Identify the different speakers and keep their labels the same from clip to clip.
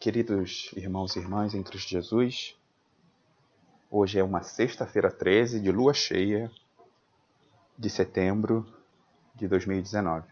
Speaker 1: Queridos irmãos e irmãs em Cristo Jesus, hoje é uma sexta-feira 13 de lua cheia de setembro de 2019.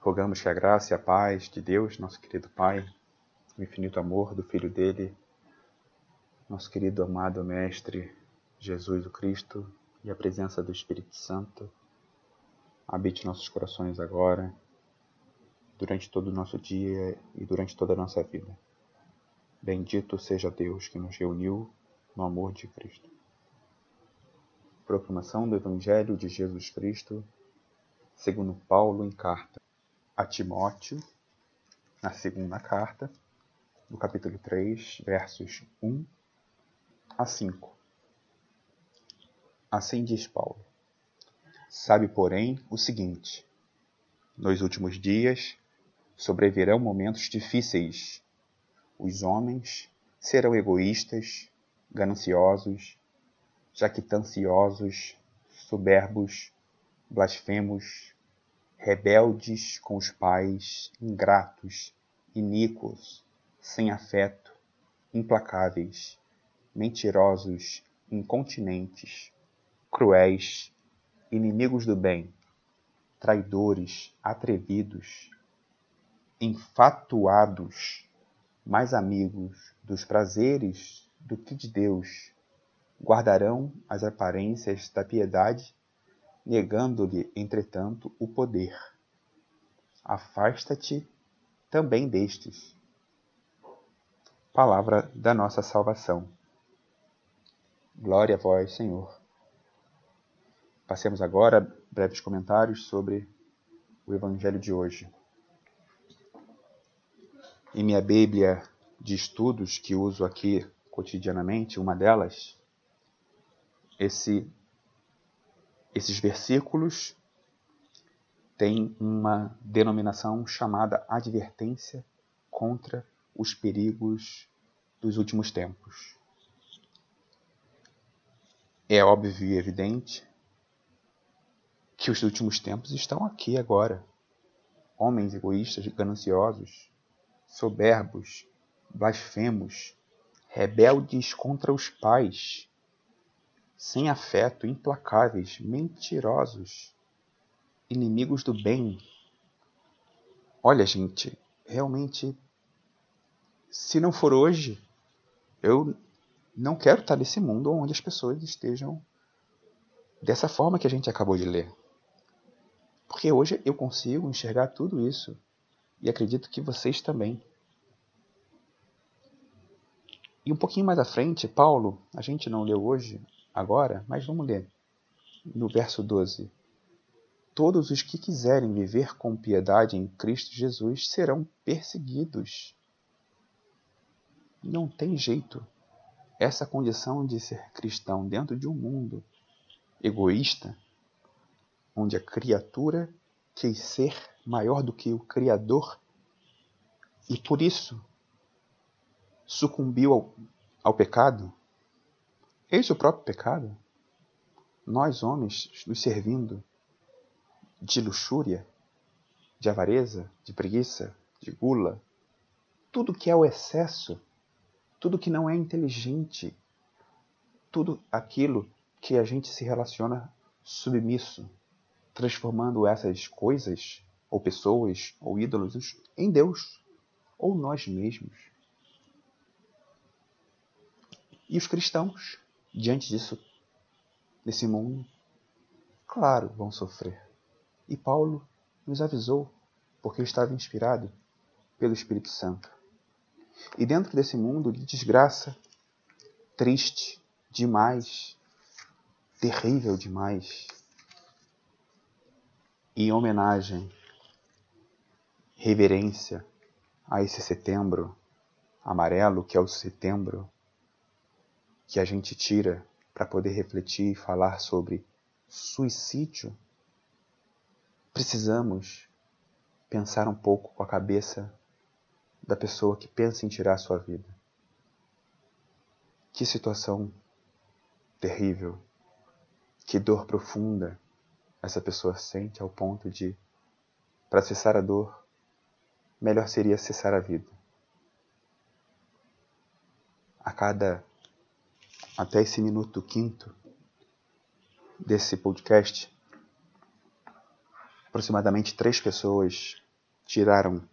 Speaker 1: Rogamos que a graça e a paz de Deus, nosso querido Pai, o infinito amor do Filho dele, nosso querido amado Mestre Jesus o Cristo e a presença do Espírito Santo habite nossos corações agora durante todo o nosso dia e durante toda a nossa vida. Bendito seja Deus que nos reuniu no amor de Cristo. Proclamação do Evangelho de Jesus Cristo, segundo Paulo em carta a Timóteo, na segunda carta, no capítulo 3, versos 1 a 5. Assim diz Paulo: Sabe, porém, o seguinte: nos últimos dias sobrevirão momentos difíceis. Os homens serão egoístas, gananciosos, jactanciosos, soberbos, blasfemos, rebeldes com os pais, ingratos, iníquos, sem afeto, implacáveis, mentirosos, incontinentes, cruéis, inimigos do bem, traidores, atrevidos, enfatuados, mais amigos dos prazeres do que de Deus, guardarão as aparências da piedade, negando-lhe, entretanto, o poder. Afasta-te também destes. Palavra da nossa salvação. Glória a vós, Senhor. Passemos agora breves comentários sobre o Evangelho de hoje. Em minha Bíblia de estudos, que uso aqui cotidianamente, uma delas, esse, esses versículos têm uma denominação chamada advertência contra os perigos dos últimos tempos. É óbvio e evidente que os últimos tempos estão aqui agora. Homens egoístas, gananciosos, soberbos, blasfemos, rebeldes contra os pais, sem afeto, implacáveis, mentirosos, inimigos do bem. Olha, gente, realmente, se não for hoje, eu não quero estar nesse mundo onde as pessoas estejam dessa forma que a gente acabou de ler. Porque hoje eu consigo enxergar tudo isso e acredito que vocês também. E um pouquinho mais à frente, Paulo, a gente não leu hoje, agora, mas vamos ler. No verso 12: Todos os que quiserem viver com piedade em Cristo Jesus serão perseguidos. Não tem jeito. Essa condição de ser cristão dentro de um mundo egoísta onde a criatura quis ser maior do que o Criador e por isso sucumbiu ao, ao pecado? Eis o próprio pecado. Nós, homens, nos servindo de luxúria, de avareza, de preguiça, de gula, tudo que é o excesso, tudo que não é inteligente, tudo aquilo que a gente se relaciona submisso, transformando essas coisas, ou pessoas, ou ídolos, em Deus, ou nós mesmos. E os cristãos, diante disso, desse mundo, claro, vão sofrer. E Paulo nos avisou, porque estava inspirado pelo Espírito Santo. E dentro desse mundo de desgraça, triste demais, terrível demais, em homenagem, reverência a esse setembro amarelo, que é o setembro que a gente tira para poder refletir e falar sobre suicídio, precisamos pensar um pouco com a cabeça da pessoa que pensa em tirar sua vida. Que situação terrível, que dor profunda essa pessoa sente ao ponto de, para cessar a dor, melhor seria cessar a vida. A cada até esse minuto quinto desse podcast, aproximadamente três pessoas tiraram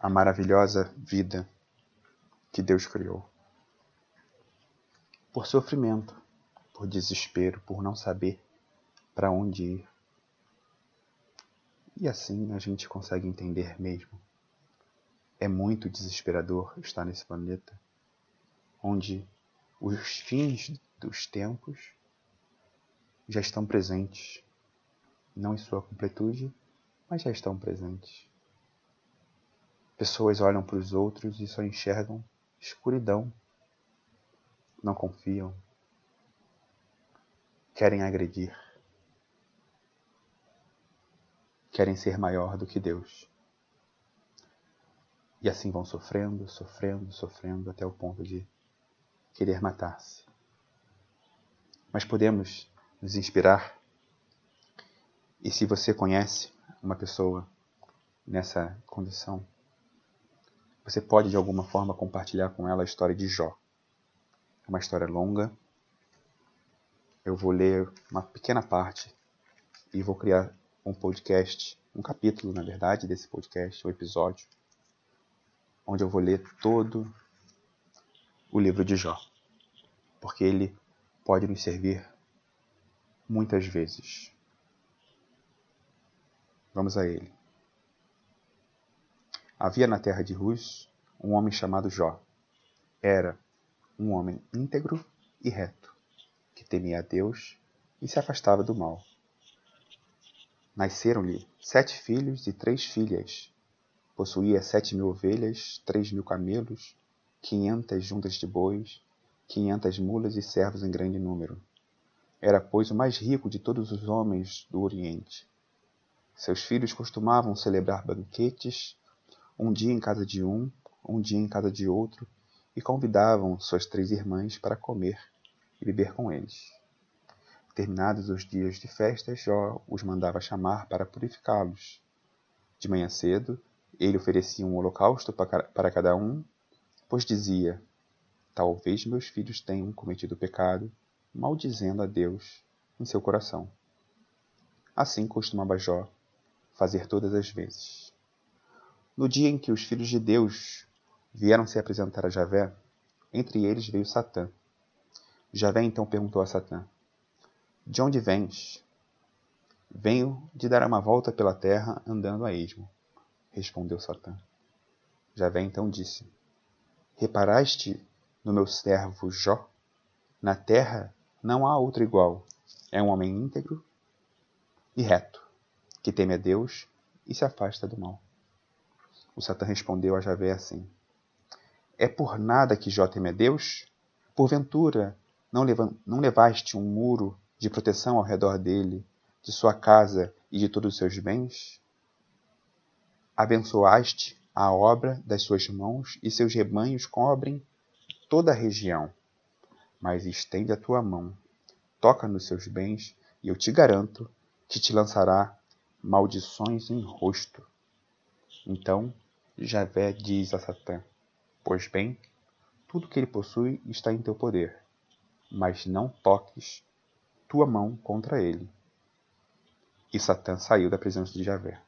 Speaker 1: a maravilhosa vida que Deus criou. Por sofrimento, por desespero, por não saber para onde ir. E assim a gente consegue entender mesmo. É muito desesperador estar nesse planeta onde os fins dos tempos já estão presentes, não em sua completude, mas já estão presentes. Pessoas olham para os outros e só enxergam escuridão, não confiam, querem agredir, querem ser maior do que Deus. E assim vão sofrendo, sofrendo, sofrendo até o ponto de querer matar-se. Mas podemos nos inspirar. E se você conhece uma pessoa nessa condição, você pode de alguma forma compartilhar com ela a história de Jó. É uma história longa. Eu vou ler uma pequena parte e vou criar um podcast, um capítulo, na verdade, desse podcast, um episódio, onde eu vou ler todo o livro de Jó, porque ele pode nos servir muitas vezes. Vamos a ele. Havia na terra de Rus um homem chamado Jó. Era um homem íntegro e reto, que temia a Deus e se afastava do mal. Nasceram-lhe sete filhos e três filhas. Possuía sete mil ovelhas, três mil camelos, quinhentas juntas de bois, quinhentas mulas e servos em grande número. Era, pois, o mais rico de todos os homens do Oriente. Seus filhos costumavam celebrar banquetes, um dia em casa de um, um dia em casa de outro, e convidavam suas três irmãs para comer e beber com eles. Terminados os dias de festas, Jó os mandava chamar para purificá-los. De manhã cedo, ele oferecia um holocausto para cada um, pois dizia: Talvez meus filhos tenham cometido pecado maldizendo a Deus em seu coração. Assim costumava Jó fazer todas as vezes. No dia em que os filhos de Deus vieram se apresentar a Javé, entre eles veio Satã. Javé então perguntou a Satã: De onde vens? Venho de dar uma volta pela terra andando a esmo, respondeu Satã. Javé então disse: Reparaste no meu servo Jó? Na terra não há outro igual. É um homem íntegro e reto, que teme a Deus e se afasta do mal. O Satã respondeu a Javé assim: É por nada que Jó teme a Deus? Porventura não, levaste um muro de proteção ao redor dele, de sua casa e de todos os seus bens? Abençoaste a obra das suas mãos e seus rebanhos cobrem toda a região mas estende a tua mão, toca nos seus bens, e eu te garanto que te lançará maldições em rosto. Então Javé diz a Satã: Pois bem, tudo que ele possui está em teu poder, mas não toques tua mão contra ele. E Satã saiu da presença de Javé.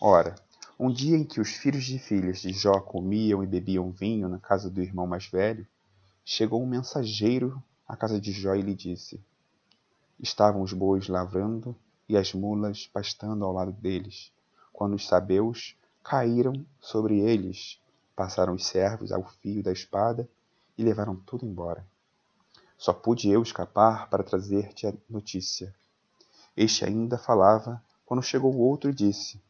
Speaker 1: Ora, um dia em que os filhos e filhas de Jó comiam e bebiam vinho na casa do irmão mais velho, chegou um mensageiro à casa de Jó e lhe disse: Estavam os bois lavrando e as mulas pastando ao lado deles, quando os sabeus caíram sobre eles, passaram os servos ao fio da espada e levaram tudo embora. Só pude eu escapar para trazer-te a notícia. Este ainda falava quando chegou outro e disse: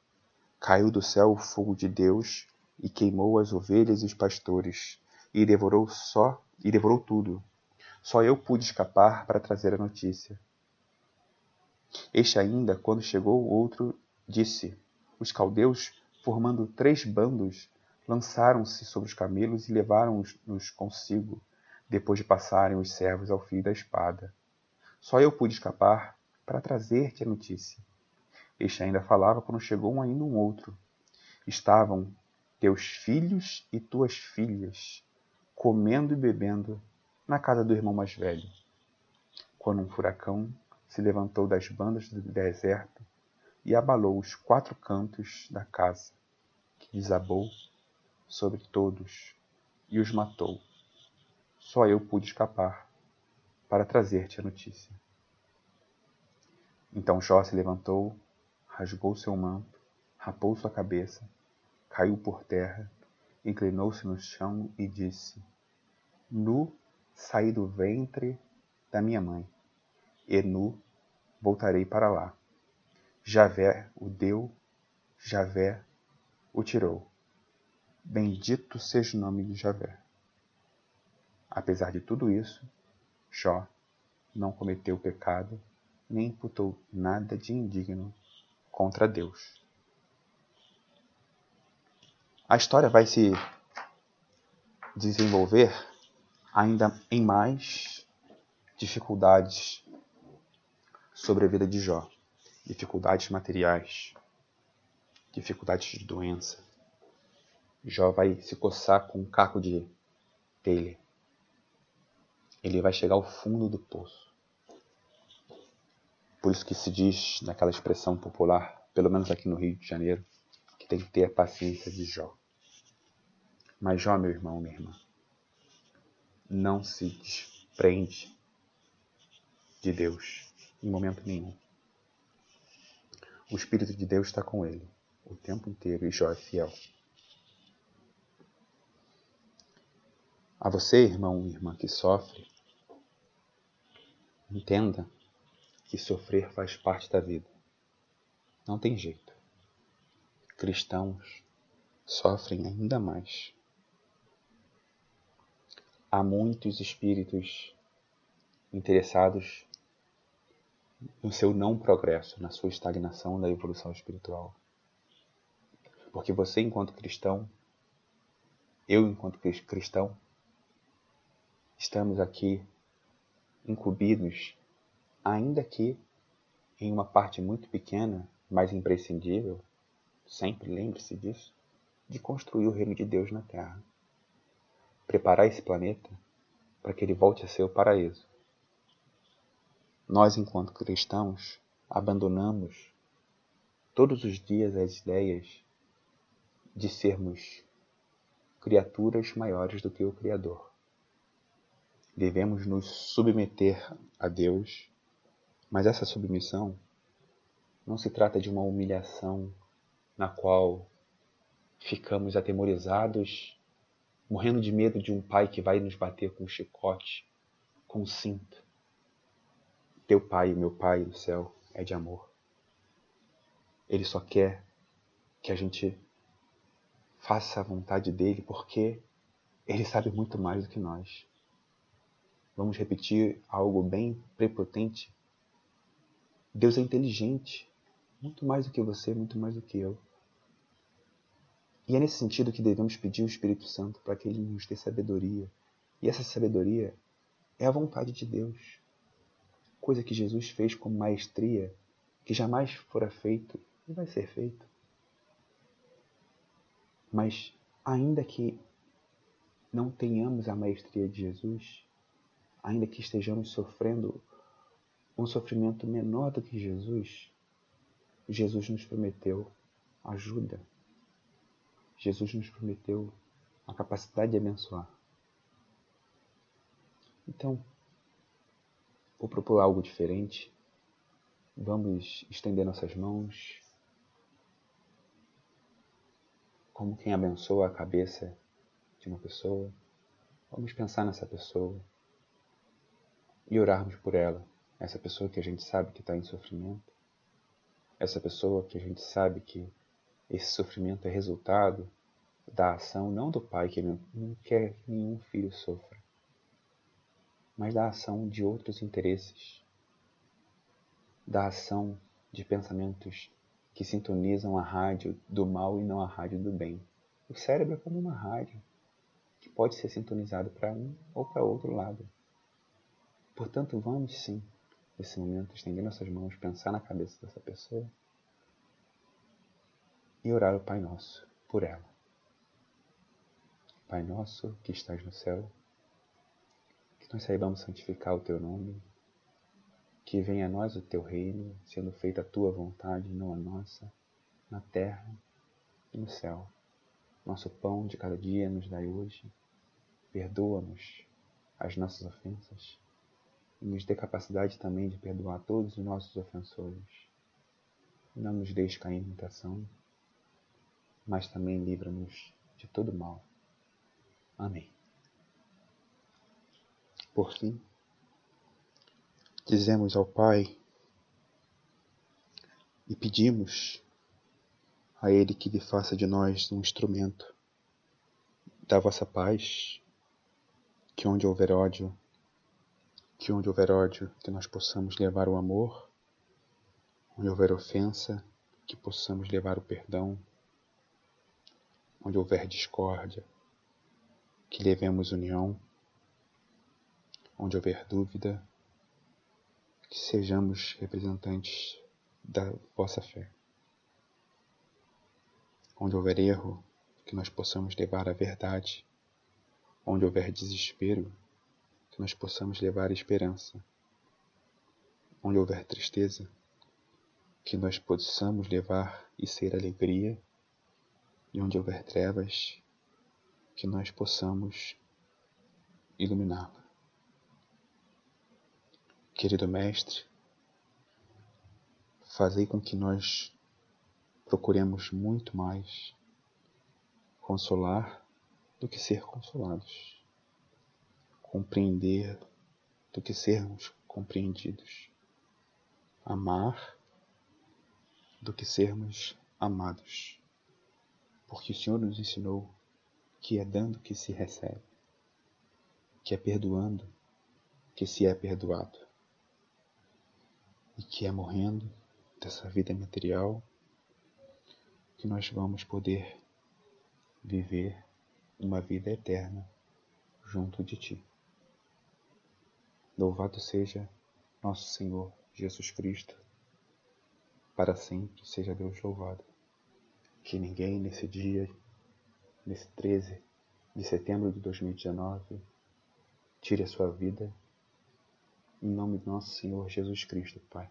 Speaker 1: Caiu do céu o fogo de Deus e queimou as ovelhas e os pastores, e devorou só e devorou tudo. Só eu pude escapar para trazer a notícia. Este ainda, quando chegou o outro, disse: Os caldeus, formando três bandos, lançaram-se sobre os camelos e levaram-nos consigo, depois de passarem os servos ao fio da espada. Só eu pude escapar para trazer-te a notícia. Este ainda falava quando chegou ainda um outro. Estavam teus filhos e tuas filhas comendo e bebendo na casa do irmão mais velho. Quando um furacão se levantou das bandas do deserto e abalou os quatro cantos da casa, que desabou sobre todos e os matou. Só eu pude escapar para trazer-te a notícia. Então Jó se levantou, rasgou seu manto, rapou sua cabeça, caiu por terra, inclinou-se no chão e disse: Nu saí do ventre da minha mãe, e nu voltarei para lá. Javé o deu, Javé o tirou. Bendito seja o nome de Javé. Apesar de tudo isso, Jó não cometeu pecado, nem imputou nada de indigno contra Deus. A história vai se desenvolver ainda em mais dificuldades sobre a vida de Jó. Dificuldades materiais, dificuldades de doença. Jó vai se coçar com um caco de telha. Ele vai chegar ao fundo do poço. Por isso que se diz naquela expressão popular, pelo menos aqui no Rio de Janeiro, que tem que ter a paciência de Jó. Mas Jó, meu irmão, minha irmã, não se desprende de Deus em momento nenhum. O Espírito de Deus está com ele o tempo inteiro e Jó é fiel. A você, irmão irmã que sofre, entenda que sofrer faz parte da vida. Não tem jeito. Cristãos sofrem ainda mais há muitos espíritos interessados no seu não progresso, na sua estagnação da evolução espiritual. Porque você, enquanto cristão, eu, enquanto cristão, estamos aqui incumbidos, ainda que em uma parte muito pequena, mas imprescindível, sempre lembre-se disso, de construir o reino de Deus na Terra preparar esse planeta para que ele volte a ser o paraíso. Nós, enquanto cristãos, abandonamos todos os dias as ideias de sermos criaturas maiores do que o Criador. Devemos nos submeter a Deus, mas essa submissão não se trata de uma humilhação na qual ficamos atemorizados morrendo de medo de um pai que vai nos bater com um chicote, com um cinto. Teu pai, meu pai do céu, é de amor. Ele só quer que a gente faça a vontade dele, porque ele sabe muito mais do que nós. Vamos repetir algo bem prepotente. Deus é inteligente, muito mais do que você, muito mais do que eu. E é nesse sentido que devemos pedir o Espírito Santo para que ele nos dê sabedoria. E essa sabedoria é a vontade de Deus. Coisa que Jesus fez com maestria, que jamais fora feito e vai ser feito. Mas, ainda que não tenhamos a maestria de Jesus, ainda que estejamos sofrendo um sofrimento menor do que Jesus, Jesus nos prometeu ajuda Jesus nos prometeu a capacidade de abençoar. Então, vou propor algo diferente. Vamos estender nossas mãos como quem abençoa a cabeça de uma pessoa. Vamos pensar nessa pessoa e orarmos por ela. Essa pessoa que a gente sabe que está em sofrimento. Essa pessoa que a gente sabe que esse sofrimento é resultado da ação não do pai que não quer que nenhum filho sofra, mas da ação de outros interesses, da ação de pensamentos que sintonizam a rádio do mal e não a rádio do bem. O cérebro é como uma rádio que pode ser sintonizado para um ou para outro lado. Portanto, vamos sim, nesse momento, estender nossas mãos, pensar na cabeça dessa pessoa e orar o Pai Nosso por ela. Pai Nosso que estás no céu, que nós saibamos santificar o Teu nome, que venha a nós o Teu reino, sendo feita a Tua vontade, não a nossa, na terra e no céu. Nosso pão de cada dia nos dai hoje. Perdoa-nos as nossas ofensas e nos dê capacidade também de perdoar todos os nossos ofensores. Não nos deixe cair em tentação, mas também livra-nos de todo mal. Amém. Por fim, dizemos ao Pai e pedimos a Ele que lhe faça de nós um instrumento da vossa paz, que onde houver ódio, que onde houver ódio, que nós possamos levar o amor, onde houver ofensa, que possamos levar o perdão, onde houver discórdia, que levemos união, onde houver dúvida, que sejamos representantes da vossa fé. Onde houver erro, que nós possamos levar a verdade. Onde houver desespero, que nós possamos levar esperança. Onde houver tristeza, que nós possamos levar e ser alegria. E onde houver trevas, que nós possamos iluminá-la. Querido Mestre, fazei com que nós procuremos muito mais consolar do que ser consolados, compreender do que sermos compreendidos, amar do que sermos amados, porque o Senhor nos ensinou que é dando que se recebe, que é perdoando que se é perdoado, e que é morrendo dessa vida material que nós vamos poder viver uma vida eterna junto de Ti. Louvado seja nosso Senhor Jesus Cristo, para sempre seja Deus louvado. Que ninguém nesse dia, nesse 13 de setembro de 2019, tire a sua vida, em nome do nosso Senhor Jesus Cristo, Pai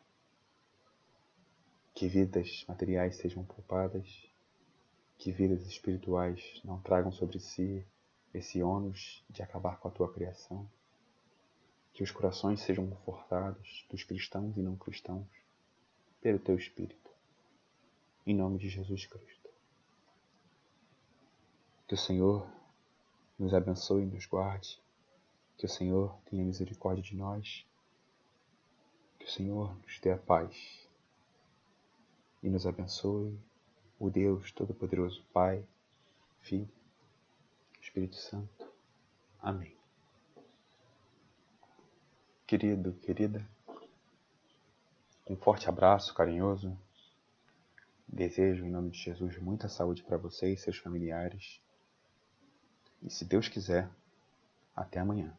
Speaker 1: que vidas materiais sejam poupadas, que vidas espirituais não tragam sobre si esse ônus de acabar com a tua criação, que os corações sejam confortados dos cristãos e não cristãos pelo teu Espírito, em nome de Jesus Cristo. Que o Senhor nos abençoe e nos guarde, que o Senhor tenha misericórdia de nós, que o Senhor nos dê a paz e nos abençoe o Deus Todo-Poderoso, Pai, Filho, Espírito Santo. Amém. Querido, querida, um forte abraço carinhoso. Desejo, em nome de Jesus, muita saúde para você e seus familiares. E se Deus quiser, até amanhã.